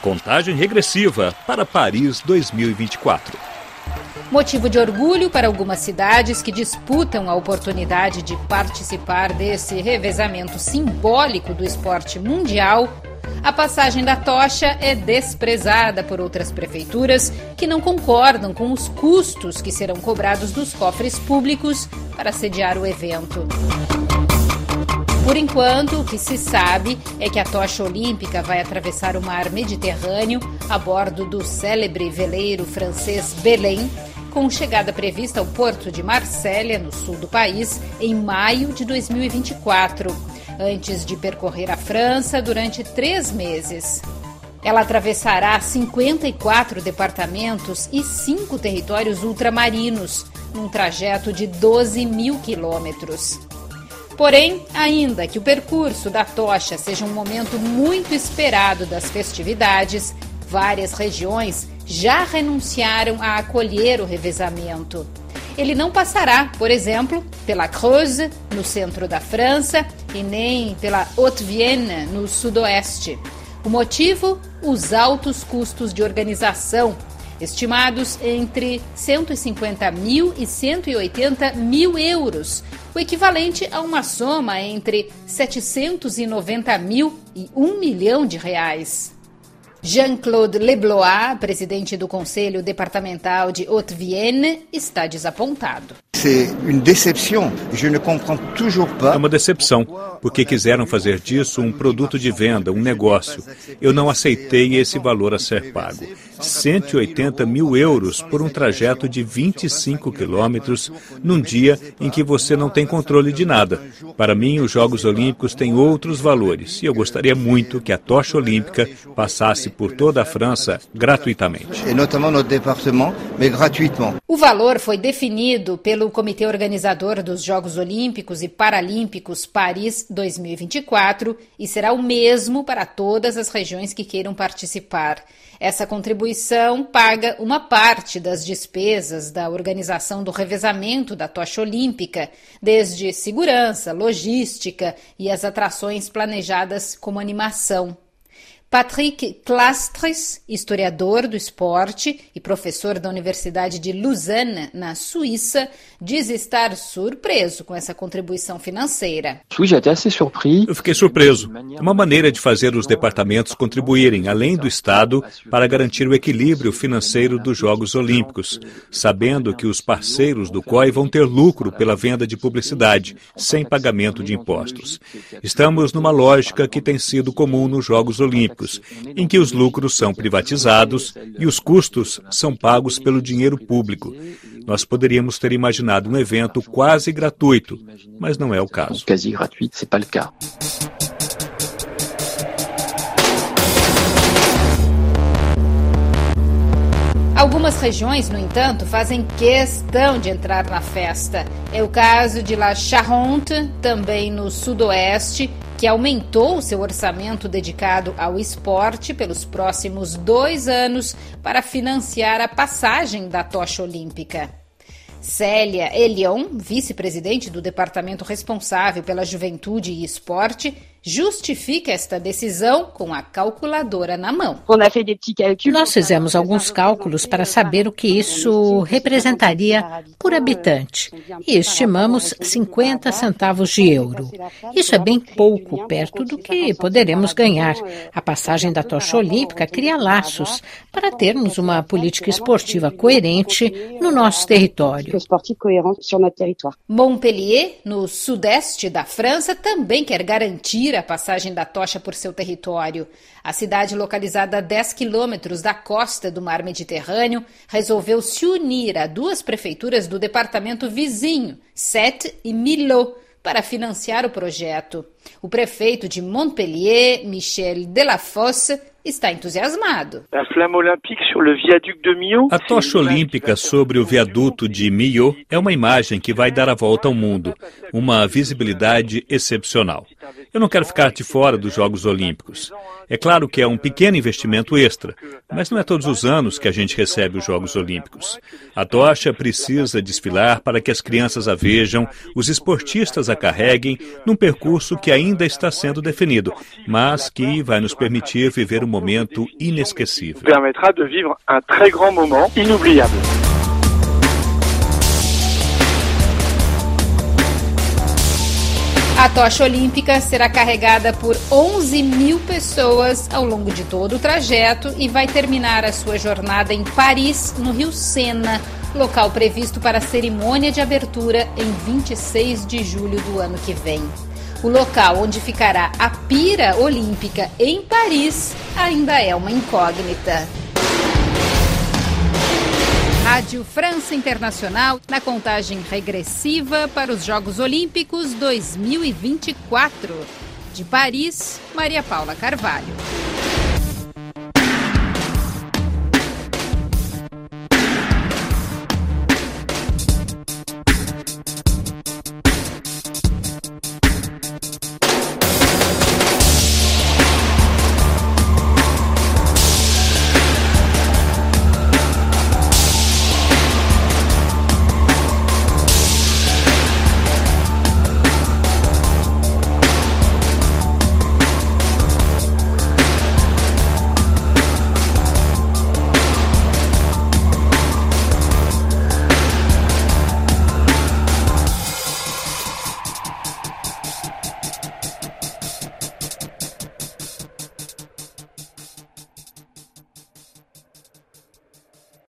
Contagem regressiva para Paris 2024. Motivo de orgulho para algumas cidades que disputam a oportunidade de participar desse revezamento simbólico do esporte mundial. A passagem da tocha é desprezada por outras prefeituras que não concordam com os custos que serão cobrados dos cofres públicos para sediar o evento. Por enquanto, o que se sabe é que a tocha olímpica vai atravessar o mar Mediterrâneo a bordo do célebre veleiro francês Belém, com chegada prevista ao porto de Marsella, no sul do país, em maio de 2024, antes de percorrer a França durante três meses. Ela atravessará 54 departamentos e cinco territórios ultramarinos, num trajeto de 12 mil quilômetros. Porém, ainda que o percurso da tocha seja um momento muito esperado das festividades, várias regiões já renunciaram a acolher o revezamento. Ele não passará, por exemplo, pela Creuse, no centro da França, e nem pela Haute-Vienne, no sudoeste. O motivo? Os altos custos de organização, estimados entre 150 mil e 180 mil euros, o equivalente a uma soma entre 790 mil e 1 milhão de reais. Jean-Claude Leblois, presidente do Conselho Departamental de Haute-Vienne, está desapontado. É uma decepção, porque quiseram fazer disso um produto de venda, um negócio. Eu não aceitei esse valor a ser pago. 180 mil euros por um trajeto de 25 quilômetros num dia em que você não tem controle de nada. Para mim, os Jogos Olímpicos têm outros valores e eu gostaria muito que a tocha olímpica passasse por toda a França gratuitamente. O valor foi definido pelo Comitê Organizador dos Jogos Olímpicos e Paralímpicos Paris 2024 e será o mesmo para todas as regiões que queiram participar. Essa contribuição paga uma parte das despesas da organização do revezamento da tocha olímpica, desde segurança, logística e as atrações planejadas como animação. Patrick Clastres, historiador do esporte e professor da Universidade de Lausanne, na Suíça, diz estar surpreso com essa contribuição financeira. Eu fiquei surpreso. É uma maneira de fazer os departamentos contribuírem, além do Estado, para garantir o equilíbrio financeiro dos Jogos Olímpicos, sabendo que os parceiros do COI vão ter lucro pela venda de publicidade, sem pagamento de impostos. Estamos numa lógica que tem sido comum nos Jogos Olímpicos em que os lucros são privatizados e os custos são pagos pelo dinheiro público. Nós poderíamos ter imaginado um evento quase gratuito, mas não é o caso. Algumas regiões, no entanto, fazem questão de entrar na festa. É o caso de La Charente, também no sudoeste, que aumentou seu orçamento dedicado ao esporte pelos próximos dois anos para financiar a passagem da tocha olímpica. Célia Elion, vice-presidente do departamento responsável pela juventude e esporte, justifica esta decisão com a calculadora na mão. Nós fizemos alguns cálculos para saber o que isso representaria por habitante e estimamos 50 centavos de euro. Isso é bem pouco perto do que poderemos ganhar. A passagem da tocha olímpica cria laços para termos uma política esportiva coerente no nosso território. Montpellier, no sudeste da França, também quer garantir a passagem da tocha por seu território. A cidade, localizada a 10 quilômetros da costa do mar Mediterrâneo, resolveu se unir a duas prefeituras do departamento vizinho, Sète e Millau, para financiar o projeto. O prefeito de Montpellier, Michel Delafosse, está entusiasmado. A tocha olímpica sobre o viaduto de Millau é uma imagem que vai dar a volta ao mundo, uma visibilidade excepcional. Eu não quero ficar de fora dos Jogos Olímpicos. É claro que é um pequeno investimento extra, mas não é todos os anos que a gente recebe os Jogos Olímpicos. A tocha precisa desfilar para que as crianças a vejam, os esportistas a carreguem, num percurso que ainda está sendo definido, mas que vai nos permitir viver um momento inesquecível. Permettra de vivre un très grand moment inoubliable. A tocha olímpica será carregada por 11 mil pessoas ao longo de todo o trajeto e vai terminar a sua jornada em Paris, no Rio Sena, local previsto para a cerimônia de abertura em 26 de julho do ano que vem. O local onde ficará a pira olímpica em Paris ainda é uma incógnita. Rádio França Internacional na contagem regressiva para os Jogos Olímpicos 2024. De Paris, Maria Paula Carvalho.